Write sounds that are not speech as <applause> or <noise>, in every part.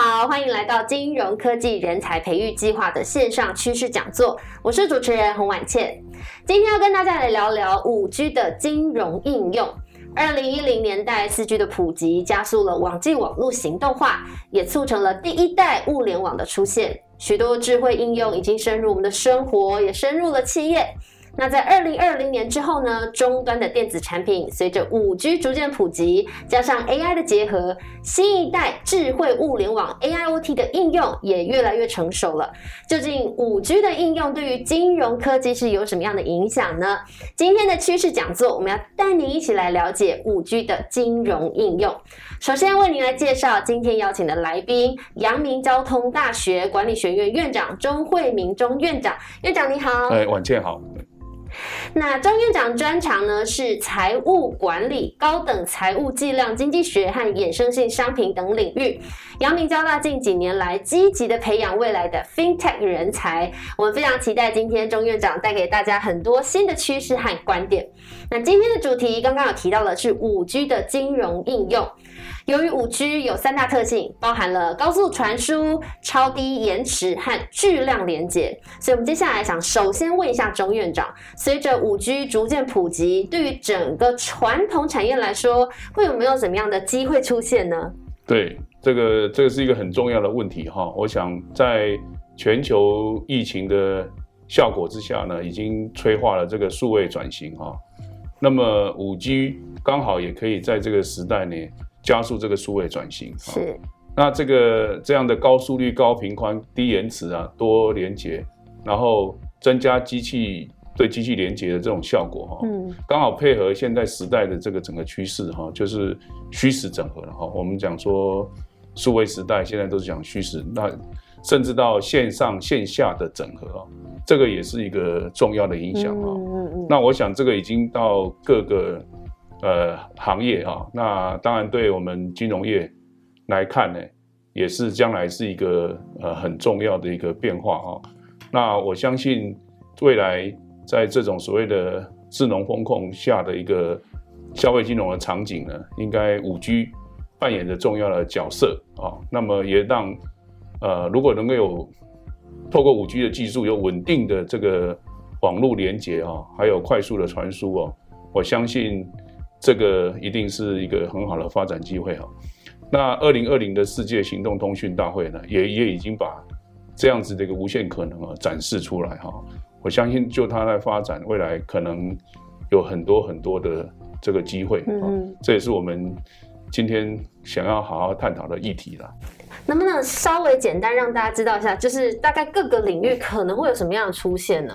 好，欢迎来到金融科技人才培育计划的线上趋势讲座。我是主持人洪婉倩，今天要跟大家来聊聊五 G 的金融应用。二零一零年代四 G 的普及，加速了网际网络行动化，也促成了第一代物联网的出现。许多智慧应用已经深入我们的生活，也深入了企业。那在二零二零年之后呢？终端的电子产品随着五 G 逐渐普及，加上 AI 的结合，新一代智慧物联网 AIoT 的应用也越来越成熟了。究竟五 G 的应用对于金融科技是有什么样的影响呢？今天的趋势讲座，我们要带您一起来了解五 G 的金融应用。首先为您来介绍今天邀请的来宾，阳明交通大学管理学院院长钟慧明钟院长。院长你好，哎，晚见好。那张院长专长呢是财务管理、高等财务计量经济学和衍生性商品等领域。阳明交大近几年来积极的培养未来的 FinTech 人才，我们非常期待今天钟院长带给大家很多新的趋势和观点。那今天的主题刚刚有提到的是五 G 的金融应用。由于五 G 有三大特性，包含了高速传输、超低延迟和巨量连接，所以我们接下来想首先问一下钟院长：随着五 G 逐渐普及，对于整个传统产业来说，会有没有怎么样的机会出现呢？对，这个这个是一个很重要的问题哈。我想在全球疫情的效果之下呢，已经催化了这个数位转型哈。那么五 G 刚好也可以在这个时代呢。加速这个数位转型是，那这个这样的高速率、高频宽、低延迟啊，多连接，然后增加机器对机器连接的这种效果哈，嗯，刚好配合现在时代的这个整个趋势哈，就是虚实整合了哈。我们讲说数位时代现在都是讲虚实，那甚至到线上线下的整合啊，这个也是一个重要的影响啊。嗯嗯，那我想这个已经到各个。呃，行业哈，那当然对我们金融业来看呢，也是将来是一个呃很重要的一个变化哈。那我相信未来在这种所谓的智能风控下的一个消费金融的场景呢，应该五 G 扮演着重要的角色啊。那么也让呃，如果能够有透过五 G 的技术有稳定的这个网络连接啊，还有快速的传输哦，我相信。这个一定是一个很好的发展机会哈。那二零二零的世界行动通讯大会呢，也也已经把这样子的一个无限可能啊展示出来哈。我相信就它在发展，未来可能有很多很多的这个机会啊。这也是我们今天想要好好探讨的议题了。能不能稍微简单让大家知道一下，就是大概各个领域可能会有什么样的出现呢？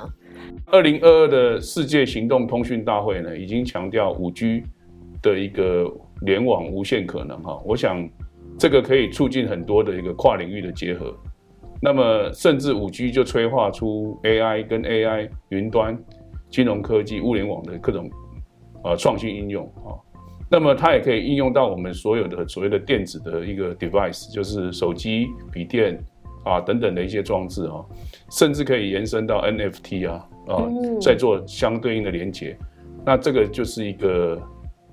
二零二二的世界行动通讯大会呢，已经强调五 G 的一个联网无限可能哈。我想这个可以促进很多的一个跨领域的结合。那么甚至五 G 就催化出 AI 跟 AI 云端、金融科技、物联网的各种呃创新应用啊。那么它也可以应用到我们所有的所谓的电子的一个 device，就是手机、笔电啊等等的一些装置啊，甚至可以延伸到 NFT 啊。啊，在做相对应的连接，那这个就是一个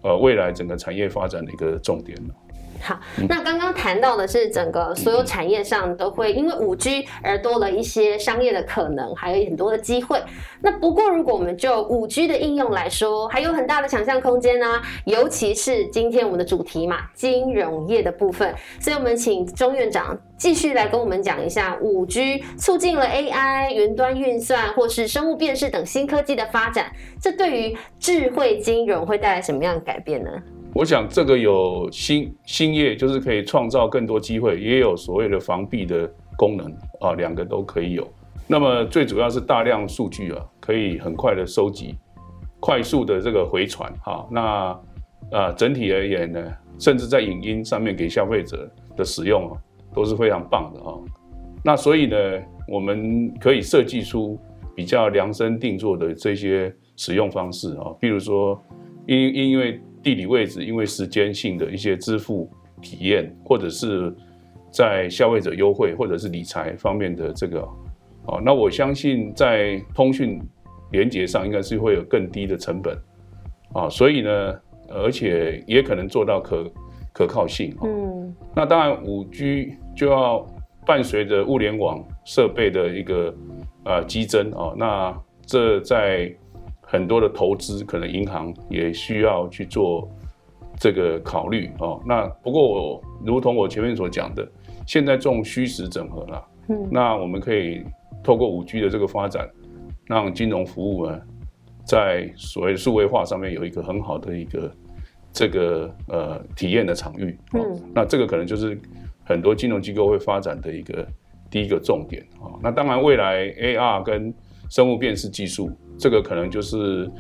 呃未来整个产业发展的一个重点了。好，那刚刚谈到的是整个所有产业上都会因为五 G 而多了一些商业的可能，还有很多的机会。那不过如果我们就五 G 的应用来说，还有很大的想象空间呢，尤其是今天我们的主题嘛，金融业的部分。所以我们请钟院长继续来跟我们讲一下五 G 促进了 AI、云端运算或是生物辨识等新科技的发展，这对于智慧金融会带来什么样的改变呢？我想这个有新新业，就是可以创造更多机会，也有所谓的防弊的功能啊，两个都可以有。那么最主要是大量数据啊，可以很快的收集，快速的这个回传哈。那啊整体而言呢，甚至在影音上面给消费者的使用啊，都是非常棒的哈。那所以呢，我们可以设计出比较量身定做的这些使用方式啊，比如说因因为。地理位置，因为时间性的一些支付体验，或者是在消费者优惠或者是理财方面的这个，哦，那我相信在通讯连接上应该是会有更低的成本，啊，所以呢，而且也可能做到可可靠性。嗯，那当然五 G 就要伴随着物联网设备的一个呃激增啊，那这在很多的投资，可能银行也需要去做这个考虑哦。那不过我如同我前面所讲的，现在重虚实整合了，嗯，那我们可以透过五 G 的这个发展，让金融服务呢，在所谓数位化上面有一个很好的一个。这个呃体验的场域，嗯，那这个可能就是很多金融机构会发展的一个第一个重点啊。那当然，未来 AR 跟生物辨识技术，这个可能就是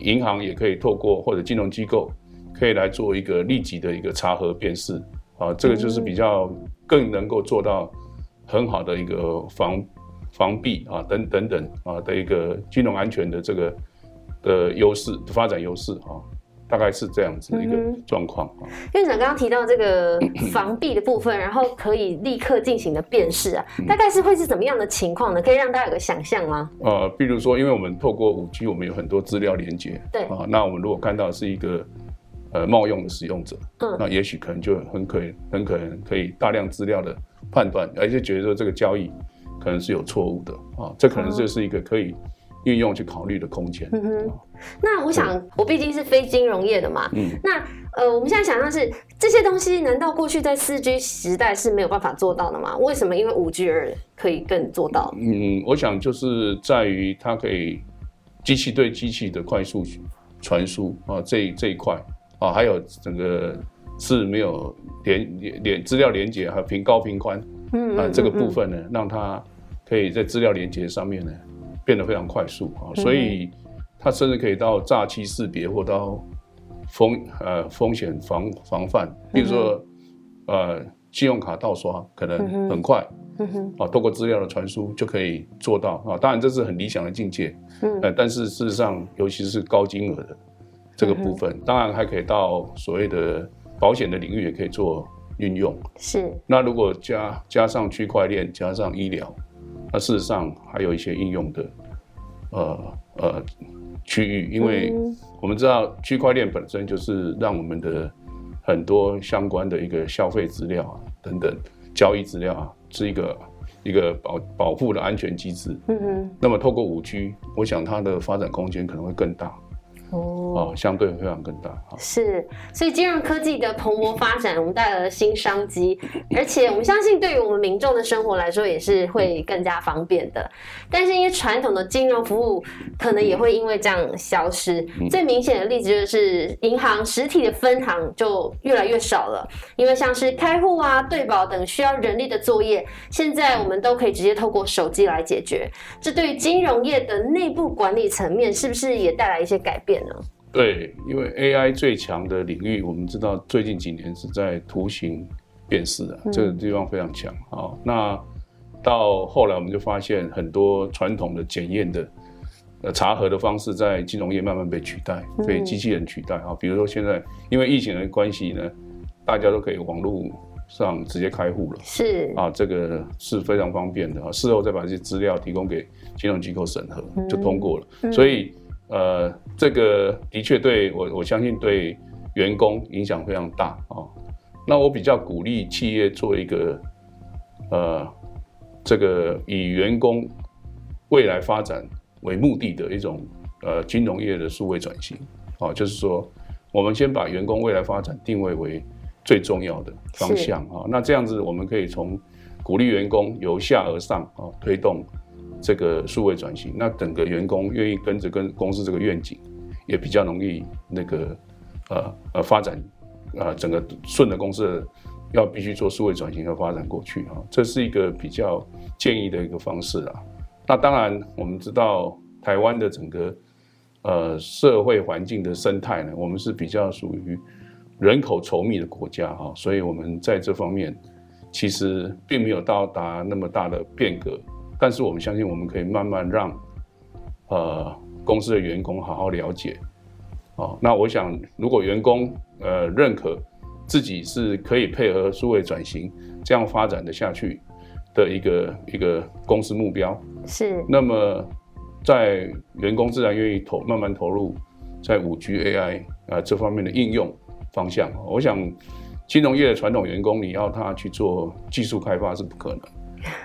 银行也可以透过或者金融机构可以来做一个立即的一个查核辨识啊。这个就是比较更能够做到很好的一个防防避啊等等等啊的一个金融安全的这个的优势发展优势啊。大概是这样子的一个状况啊。院长刚刚提到这个 <coughs> 防避的部分，然后可以立刻进行的辨识啊，大概是会是怎么样的情况呢？可以让大家有个想象吗？呃，比如说，因为我们透过五 G，我们有很多资料连接，对啊，那我们如果看到是一个呃冒用的使用者，嗯，那也许可能就很可以，很可能可以大量资料的判断，而且觉得说这个交易可能是有错误的啊，这可能就是一个可以。运用去考虑的空间。嗯哼，那我想，我毕竟是非金融业的嘛。嗯，那呃，我们现在想象是这些东西，难道过去在四 G 时代是没有办法做到的吗？为什么？因为五 G 而可以更做到？嗯，我想就是在于它可以机器对机器的快速传输啊，这这一块啊，还有整个是没有连连资料连接，还有频高平宽，嗯啊，这个部分呢，让它可以在资料连接上面呢。变得非常快速啊，所以它甚至可以到诈欺识别或到风呃风险防防范，比如说呃信用卡盗刷可能很快，啊，透过资料的传输就可以做到啊。当然这是很理想的境界，呃，但是事实上尤其是高金额的这个部分，当然还可以到所谓的保险的领域也可以做运用。是。那如果加加上区块链，加上医疗。那事实上还有一些应用的，呃呃区域，因为我们知道区块链本身就是让我们的很多相关的一个消费资料啊等等交易资料啊是一个一个保保护的安全机制。嗯嗯。那么透过五 G，我想它的发展空间可能会更大。哦，相对非常更大。是，所以金融科技的蓬勃发展，我们带来了新商机，而且我们相信，对于我们民众的生活来说，也是会更加方便的。但是，因为传统的金融服务可能也会因为这样消失。最明显的例子就是，银行实体的分行就越来越少了，因为像是开户啊、对保等需要人力的作业，现在我们都可以直接透过手机来解决。这对于金融业的内部管理层面，是不是也带来一些改变？对，因为 AI 最强的领域，我们知道最近几年是在图形辨识啊，这个地方非常强啊。那到后来我们就发现很多传统的检验的呃查核的方式，在金融业慢慢被取代，被机器人取代啊。比如说现在因为疫情的关系呢，大家都可以网络上直接开户了，是啊，这个是非常方便的啊。事后再把这些资料提供给金融机构审核，就通过了，所以。呃，这个的确对我，我相信对员工影响非常大啊。那我比较鼓励企业做一个，呃，这个以员工未来发展为目的的一种呃金融业的数位转型啊，就是说，我们先把员工未来发展定位为最重要的方向啊。那这样子，我们可以从鼓励员工由下而上啊推动。这个数位转型，那整个员工愿意跟着跟公司这个愿景，也比较容易那个呃呃发展，呃整个顺着公司的要必须做数位转型和发展过去啊，这是一个比较建议的一个方式啊。那当然我们知道台湾的整个呃社会环境的生态呢，我们是比较属于人口稠密的国家哈，所以我们在这方面其实并没有到达那么大的变革。但是我们相信，我们可以慢慢让，呃，公司的员工好好了解，哦，那我想，如果员工呃认可自己是可以配合数位转型这样发展的下去的一个一个公司目标，是，那么在员工自然愿意投慢慢投入在五 G AI 啊这方面的应用方向，我想金融业的传统员工，你要他去做技术开发是不可能，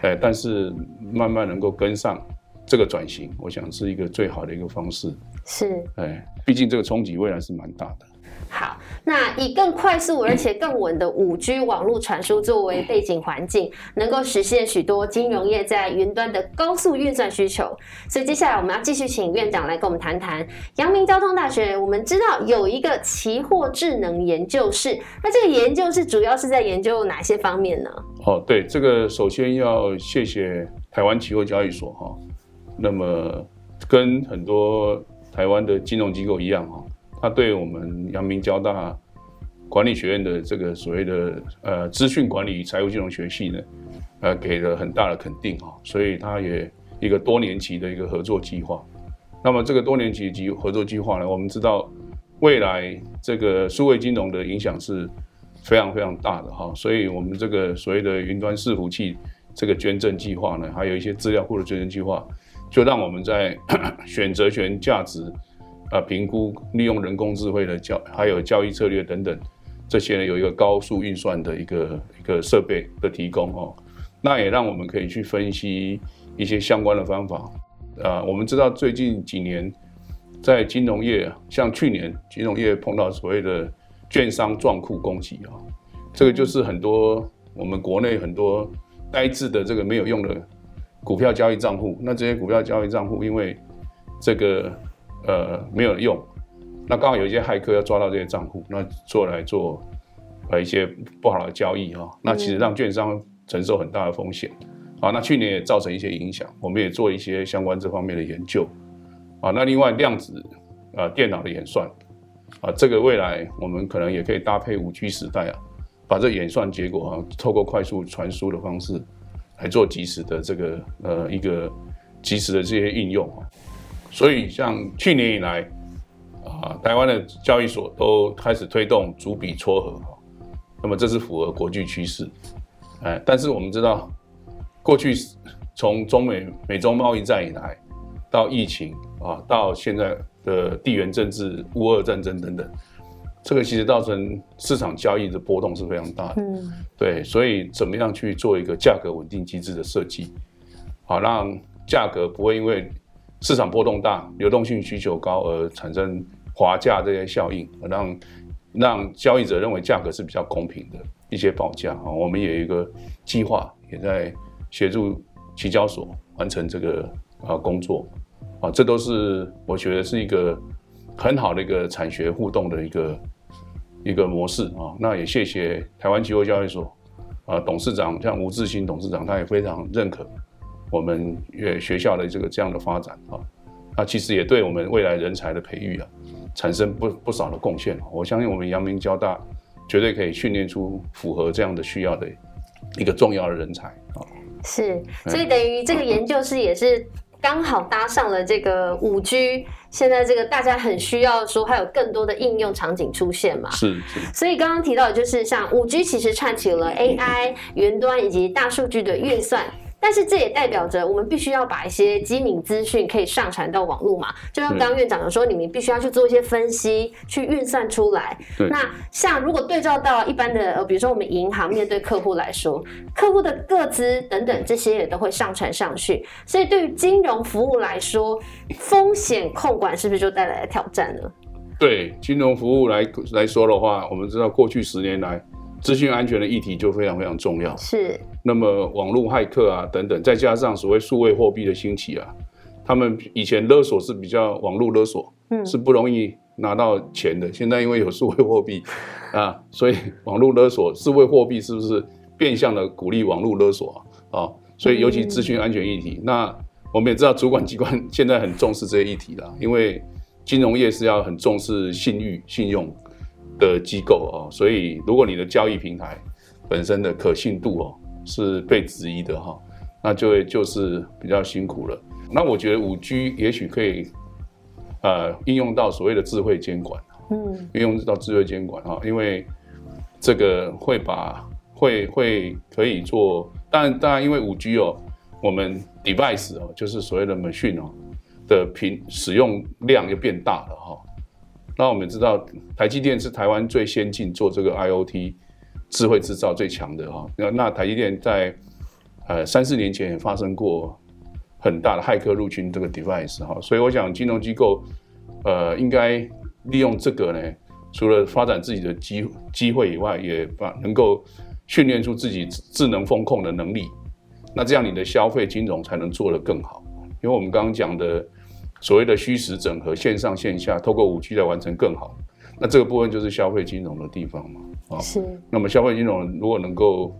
哎，但是慢慢能够跟上这个转型，我想是一个最好的一个方式。是，哎，毕竟这个冲击未来是蛮大的。好，那以更快速而且更稳的五 G 网络传输作为背景环境，能够实现许多金融业在云端的高速运算需求。所以接下来我们要继续请院长来跟我们谈谈阳明交通大学。我们知道有一个期货智能研究室，那这个研究室主要是在研究哪些方面呢？哦，对，这个首先要谢谢台湾期货交易所哈。那么跟很多台湾的金融机构一样哈。他对我们阳明交大管理学院的这个所谓的呃资讯管理与财务金融学系呢，呃给了很大的肯定哈，所以他也一个多年期的一个合作计划。那么这个多年期及合作计划呢，我们知道未来这个数位金融的影响是非常非常大的哈，所以我们这个所谓的云端伺服器这个捐赠计划呢，还有一些资料库的捐赠计划，就让我们在 <coughs> 选择权价值。啊，评估利用人工智慧的交，还有交易策略等等，这些呢有一个高速运算的一个一个设备的提供哦，那也让我们可以去分析一些相关的方法。啊，我们知道最近几年在金融业，像去年金融业碰到所谓的券商撞库攻击啊，这个就是很多我们国内很多呆滞的这个没有用的股票交易账户，那这些股票交易账户因为这个。呃，没有用。那刚好有一些骇客要抓到这些账户，那做来做呃一些不好的交易哈。那其实让券商承受很大的风险。好，那去年也造成一些影响，我们也做一些相关这方面的研究。啊，那另外量子啊电脑的演算啊，这个未来我们可能也可以搭配五 G 时代啊，把这演算结果啊，透过快速传输的方式来做及时的这个呃一个及时的这些应用啊。所以，像去年以来，啊，台湾的交易所都开始推动逐笔撮合，那么这是符合国际趋势，哎，但是我们知道，过去从中美美中贸易战以来，到疫情啊，到现在的地缘政治、乌俄战争等等，这个其实造成市场交易的波动是非常大的，嗯，对，所以怎么样去做一个价格稳定机制的设计，好让价格不会因为市场波动大，流动性需求高而产生滑价这些效应，让让交易者认为价格是比较公平的一些报价。啊。我们有一个计划，也在协助期交所完成这个啊工作啊。这都是我觉得是一个很好的一个产学互动的一个一个模式啊。那也谢谢台湾期货交易所啊董事长像吴志新董事长，他也非常认可。我们学学校的这个这样的发展啊，那其实也对我们未来人才的培育啊，产生不不少的贡献。我相信我们阳明交大绝对可以训练出符合这样的需要的一个重要的人才啊。是，所以等于这个研究室也是刚好搭上了这个五 G，现在这个大家很需要说，还有更多的应用场景出现嘛。是是。所以刚刚提到的就是像五 G，其实串起了 AI、云端以及大数据的运算。但是这也代表着我们必须要把一些机敏资讯可以上传到网络嘛？就像刚刚院长有说，你们必须要去做一些分析，去运算出来。那像如果对照到一般的呃，比如说我们银行面对客户来说，客户的个资等等这些也都会上传上去。所以对于金融服务来说，风险控管是不是就带来了挑战呢？对金融服务来来说的话，我们知道过去十年来。资讯安全的议题就非常非常重要。是。那么网络骇客啊等等，再加上所谓数位货币的兴起啊，他们以前勒索是比较网络勒索，嗯，是不容易拿到钱的。现在因为有数位货币 <laughs> 啊，所以网络勒索、数位货币是不是变相的鼓励网络勒索啊？所以尤其资讯安全议题，那我们也知道主管机关 <laughs> 现在很重视这些议题了，因为金融业是要很重视信誉、信用。的机构哦，所以如果你的交易平台本身的可信度哦是被质疑的哈，那就会就是比较辛苦了。那我觉得五 G 也许可以呃应用到所谓的智慧监管，嗯，应用到智慧监管哈，因为这个会把会会可以做，但当然因为五 G 哦，我们 device 哦就是所谓的 machine 哦的频使用量又变大了哈。那我们知道，台积电是台湾最先进做这个 IOT 智慧制造最强的哈。那那台积电在呃三四年前也发生过很大的骇客入侵这个 device 哈，所以我想金融机构呃应该利用这个呢，除了发展自己的机机会以外，也把能够训练出自己智能风控的能力。那这样你的消费金融才能做得更好，因为我们刚刚讲的所谓的虚实整合，线上线下透过五 G 来完成更好。那这个部分就是消费金融的地方嘛，啊，是。那么消费金融如果能够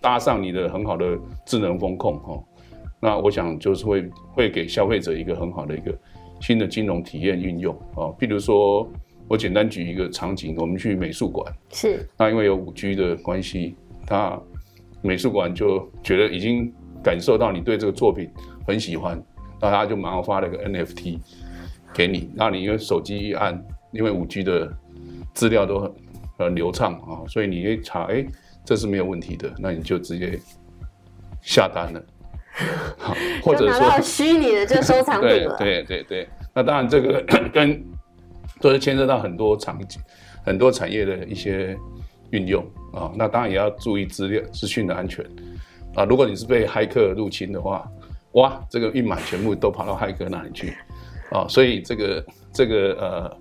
搭上你的很好的智能风控，哈，那我想就是会会给消费者一个很好的一个新的金融体验运用啊。譬如说，我简单举一个场景，我们去美术馆，是。那因为有五 G 的关系，它美术馆就觉得已经感受到你对这个作品很喜欢，那他就马上发了一个 NFT 给你，那你用手机一按。因为五 G 的资料都很很流畅啊，所以你一查，哎，这是没有问题的，那你就直接下单了。好，或者说虚拟的就收藏品了。对对对，那当然这个跟都是牵涉到很多场景、很多产业的一些运用啊。那当然也要注意资料资讯的安全啊。如果你是被骇客入侵的话，哇，这个一买全部都跑到骇客那里去啊。所以这个这个呃。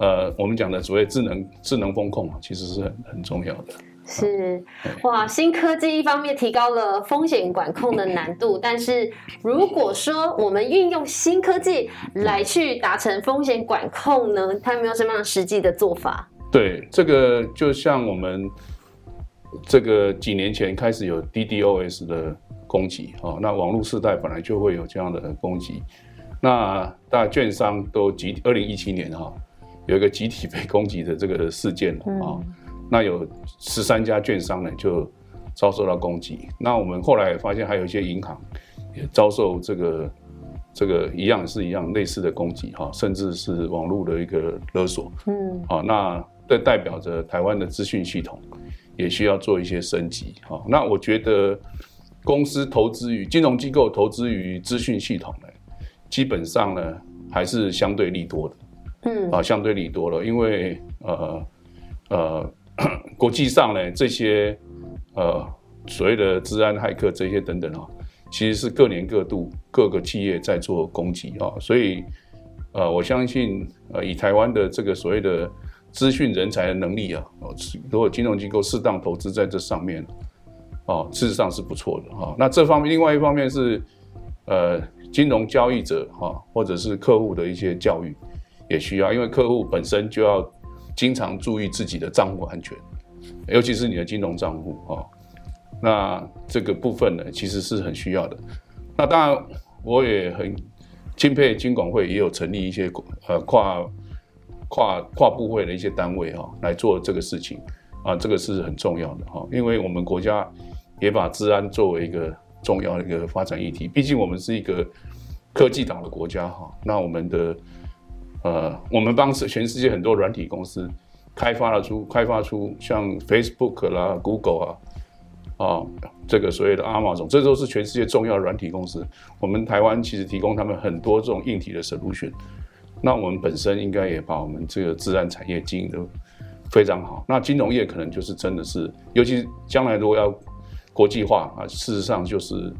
呃，我们讲的所谓智能智能风控啊，其实是很很重要的。是哇，新科技一方面提高了风险管控的难度，但是如果说我们运用新科技来去达成风险管控呢，它有没有什么样实际的做法？对，这个就像我们这个几年前开始有 DDoS 的攻击哦，那网络时代本来就会有这样的攻击，那大券商都集二零一七年哈。有一个集体被攻击的这个事件啊，那有十三家券商呢就遭受到攻击。那我们后来发现还有一些银行也遭受这个这个一样是一样类似的攻击哈，甚至是网络的一个勒索。嗯，好，那这代表着台湾的资讯系统也需要做一些升级。哈，那我觉得公司投资于金融机构投资于资讯系统呢，基本上呢还是相对利多的。嗯啊，相对利多了，因为呃呃，<coughs> 国际上呢，这些呃所谓的治安骇客这些等等啊，其实是各年各度各个企业在做攻击啊，所以呃，我相信呃，以台湾的这个所谓的资讯人才的能力啊，如果金融机构适当投资在这上面，哦，事实上是不错的哈。那这方面，另外一方面是呃，金融交易者哈，或者是客户的一些教育。也需要，因为客户本身就要经常注意自己的账户安全，尤其是你的金融账户啊。那这个部分呢，其实是很需要的。那当然，我也很钦佩金管会也有成立一些呃跨跨跨部会的一些单位哈，来做这个事情啊，这个是很重要的哈。因为我们国家也把治安作为一个重要的一个发展议题，毕竟我们是一个科技党的国家哈。那我们的呃，我们帮全世界很多软体公司开发了出开发出像 Facebook 啦、Google 啊，啊，这个所谓的 Amazon，这都是全世界重要的软体公司。我们台湾其实提供他们很多这种硬体的 solution。那我们本身应该也把我们这个自然产业经营的非常好。那金融业可能就是真的是，尤其将来如果要国际化啊，事实上就是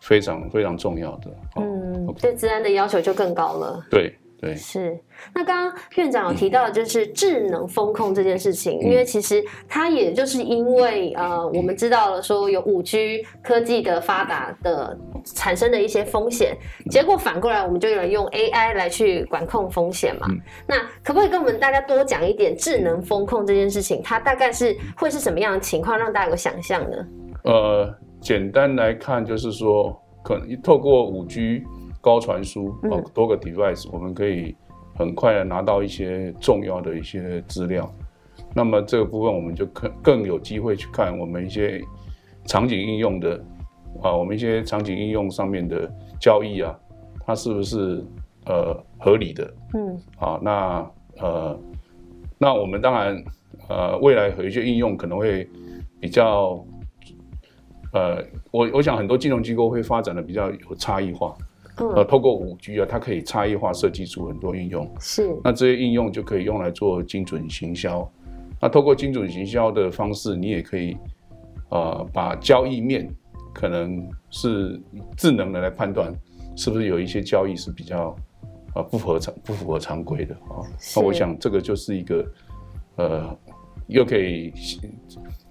非常非常重要的。嗯，对治安的要求就更高了。对。对，是。那刚刚院长有提到，就是智能风控这件事情，因为其实它也就是因为呃，我们知道了说有五 G 科技的发达的产生的一些风险，结果反过来我们就有人用 AI 来去管控风险嘛。那可不可以跟我们大家多讲一点智能风控这件事情？它大概是会是什么样的情况，让大家有想象呢？呃，简单来看就是说，可能透过五 G。高传输哦，多个 device，我们可以很快的拿到一些重要的一些资料。那么这个部分我们就更更有机会去看我们一些场景应用的啊，我们一些场景应用上面的交易啊，它是不是呃合理的？嗯，好，那呃，那我们当然呃，未来有一些应用可能会比较呃，我我想很多金融机构会发展的比较有差异化。呃，透过五 G 啊，它可以差异化设计出很多应用。是，那这些应用就可以用来做精准行销，那透过精准行销的方式，你也可以呃把交易面可能是智能的来判断，是不是有一些交易是比较呃不合常不符合常规的啊？那我想这个就是一个呃又可以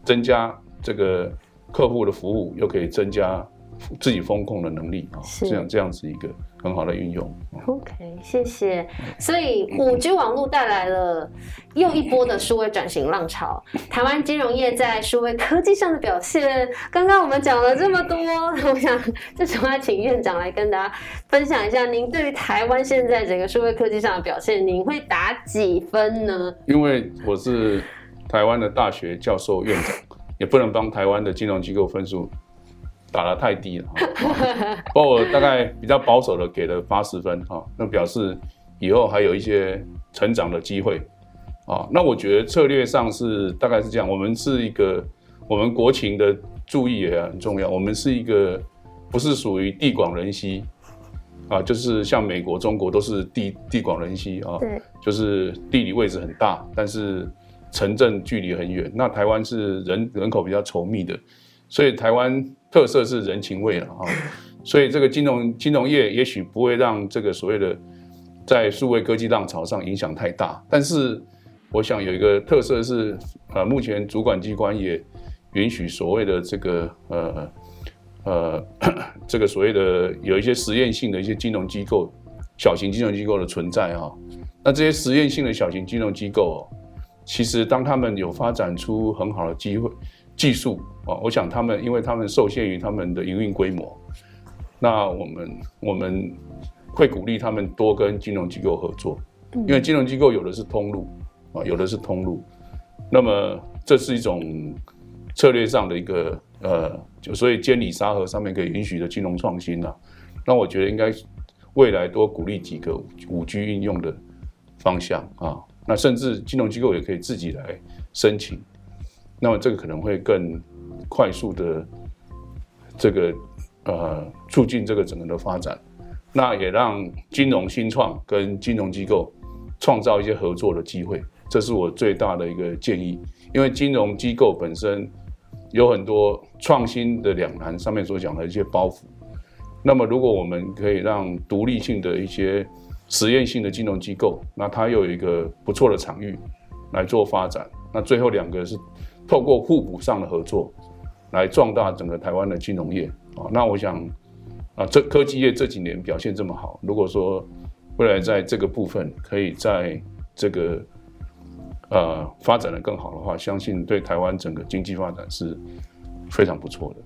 增加这个客户的服务，又可以增加。自己风控的能力啊，这样这样子一个很好的运用。OK，谢谢。所以五 G 网络带来了又一波的数位转型浪潮。台湾金融业在数位科技上的表现，刚刚我们讲了这么多，我想这时候要请院长来跟大家分享一下，您对于台湾现在整个数位科技上的表现，您会打几分呢？因为我是台湾的大学教授院长，也不能帮台湾的金融机构分数。打得太低了，<laughs> 不过我大概比较保守的给了八十分哈，那表示以后还有一些成长的机会啊。那我觉得策略上是大概是这样，我们是一个我们国情的注意也很重要，我们是一个不是属于地广人稀啊，就是像美国、中国都是地地广人稀啊，对，就是地理位置很大，但是城镇距离很远。那台湾是人人口比较稠密的，所以台湾。特色是人情味了啊，所以这个金融金融业也许不会让这个所谓的在数位科技浪潮上影响太大，但是我想有一个特色是，呃，目前主管机关也允许所谓的这个呃呃 <coughs> 这个所谓的有一些实验性的一些金融机构、小型金融机构的存在哈。那这些实验性的小型金融机构，其实当他们有发展出很好的机会。技术啊，我想他们，因为他们受限于他们的营运规模，那我们我们会鼓励他们多跟金融机构合作，因为金融机构有的是通路啊，有的是通路，那么这是一种策略上的一个呃，就所以监理沙盒上面可以允许的金融创新呐，那我觉得应该未来多鼓励几个五 G 应用的方向啊，那甚至金融机构也可以自己来申请。那么这个可能会更快速的这个呃促进这个整个的发展，那也让金融新创跟金融机构创造一些合作的机会，这是我最大的一个建议。因为金融机构本身有很多创新的两难，上面所讲的一些包袱。那么如果我们可以让独立性的一些实验性的金融机构，那它又有一个不错的场域来做发展，那最后两个是。透过互补上的合作，来壮大整个台湾的金融业啊。那我想啊，这科技业这几年表现这么好，如果说未来在这个部分可以在这个呃发展的更好的话，相信对台湾整个经济发展是非常不错的。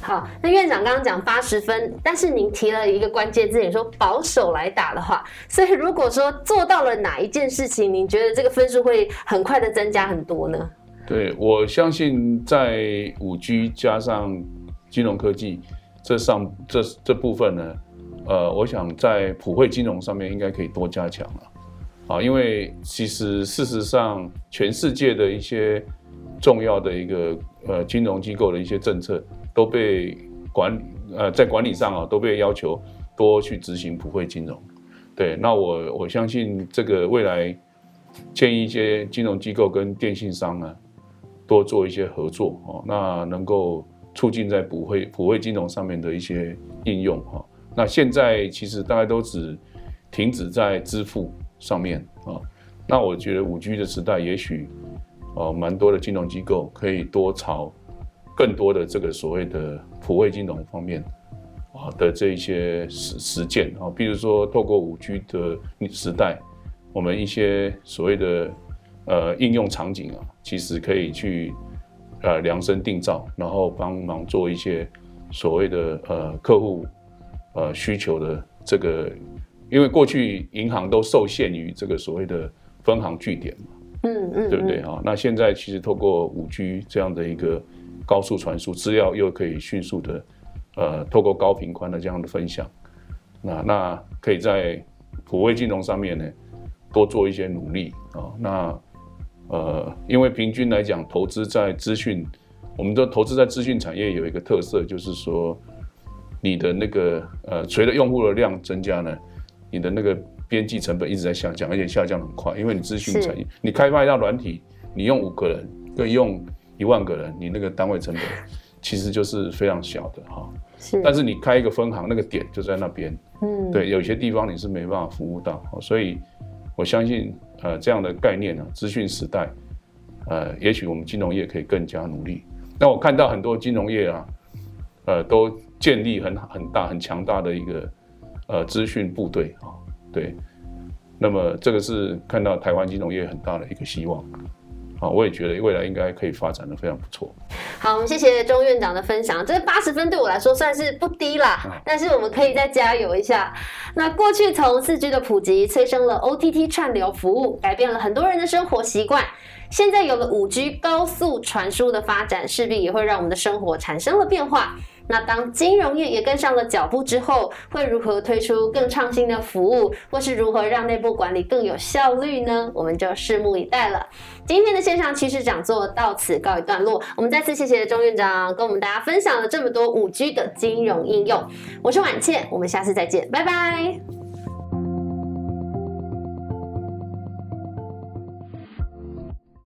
好，那院长刚刚讲八十分，但是您提了一个关键字，你说保守来打的话，所以如果说做到了哪一件事情，您觉得这个分数会很快的增加很多呢？对，我相信在五 G 加上金融科技这上这这部分呢，呃，我想在普惠金融上面应该可以多加强了，啊，因为其实事实上全世界的一些重要的一个呃金融机构的一些政策都被管呃在管理上啊都被要求多去执行普惠金融，对，那我我相信这个未来建议一些金融机构跟电信商呢。多做一些合作哦，那能够促进在普惠普惠金融上面的一些应用哈。那现在其实大概都只停止在支付上面啊。那我觉得五 G 的时代，也许呃蛮多的金融机构可以多朝更多的这个所谓的普惠金融方面啊的这一些实实践啊，比如说透过五 G 的时代，我们一些所谓的。呃，应用场景啊，其实可以去呃量身定造，然后帮忙做一些所谓的呃客户呃需求的这个，因为过去银行都受限于这个所谓的分行据点嘛，嗯嗯，对不对啊？那现在其实透过五 G 这样的一个高速传输，资料又可以迅速的呃透过高频宽的这样的分享，那那可以在普惠金融上面呢多做一些努力啊，那。呃，因为平均来讲，投资在资讯，我们的投资在资讯产业有一个特色，就是说，你的那个呃，随着用户的量增加呢，你的那个边际成本一直在下降，而且下降很快。因为你资讯产业，你开发一套软体，你用五个人跟用一万个人，你那个单位成本其实就是非常小的哈。是，但是你开一个分行，那个点就在那边，嗯，对，有些地方你是没办法服务到，所以我相信，呃，这样的概念呢，资讯时代，呃，也许我们金融业可以更加努力。那我看到很多金融业啊，呃，都建立很很大很强大的一个呃资讯部队啊，对，那么这个是看到台湾金融业很大的一个希望。啊，我也觉得未来应该可以发展的非常不错。好，我们谢谢钟院长的分享。这八十分对我来说算是不低啦，但是我们可以再加油一下。那过去从四 G 的普及催生了 OTT 串流服务，改变了很多人的生活习惯。现在有了五 G 高速传输的发展，势必也会让我们的生活产生了变化。那当金融业也跟上了脚步之后，会如何推出更创新的服务，或是如何让内部管理更有效率呢？我们就拭目以待了。今天的线上趋势讲座到此告一段落，我们再次谢谢钟院长跟我们大家分享了这么多五 G 的金融应用。我是婉倩，我们下次再见，拜拜。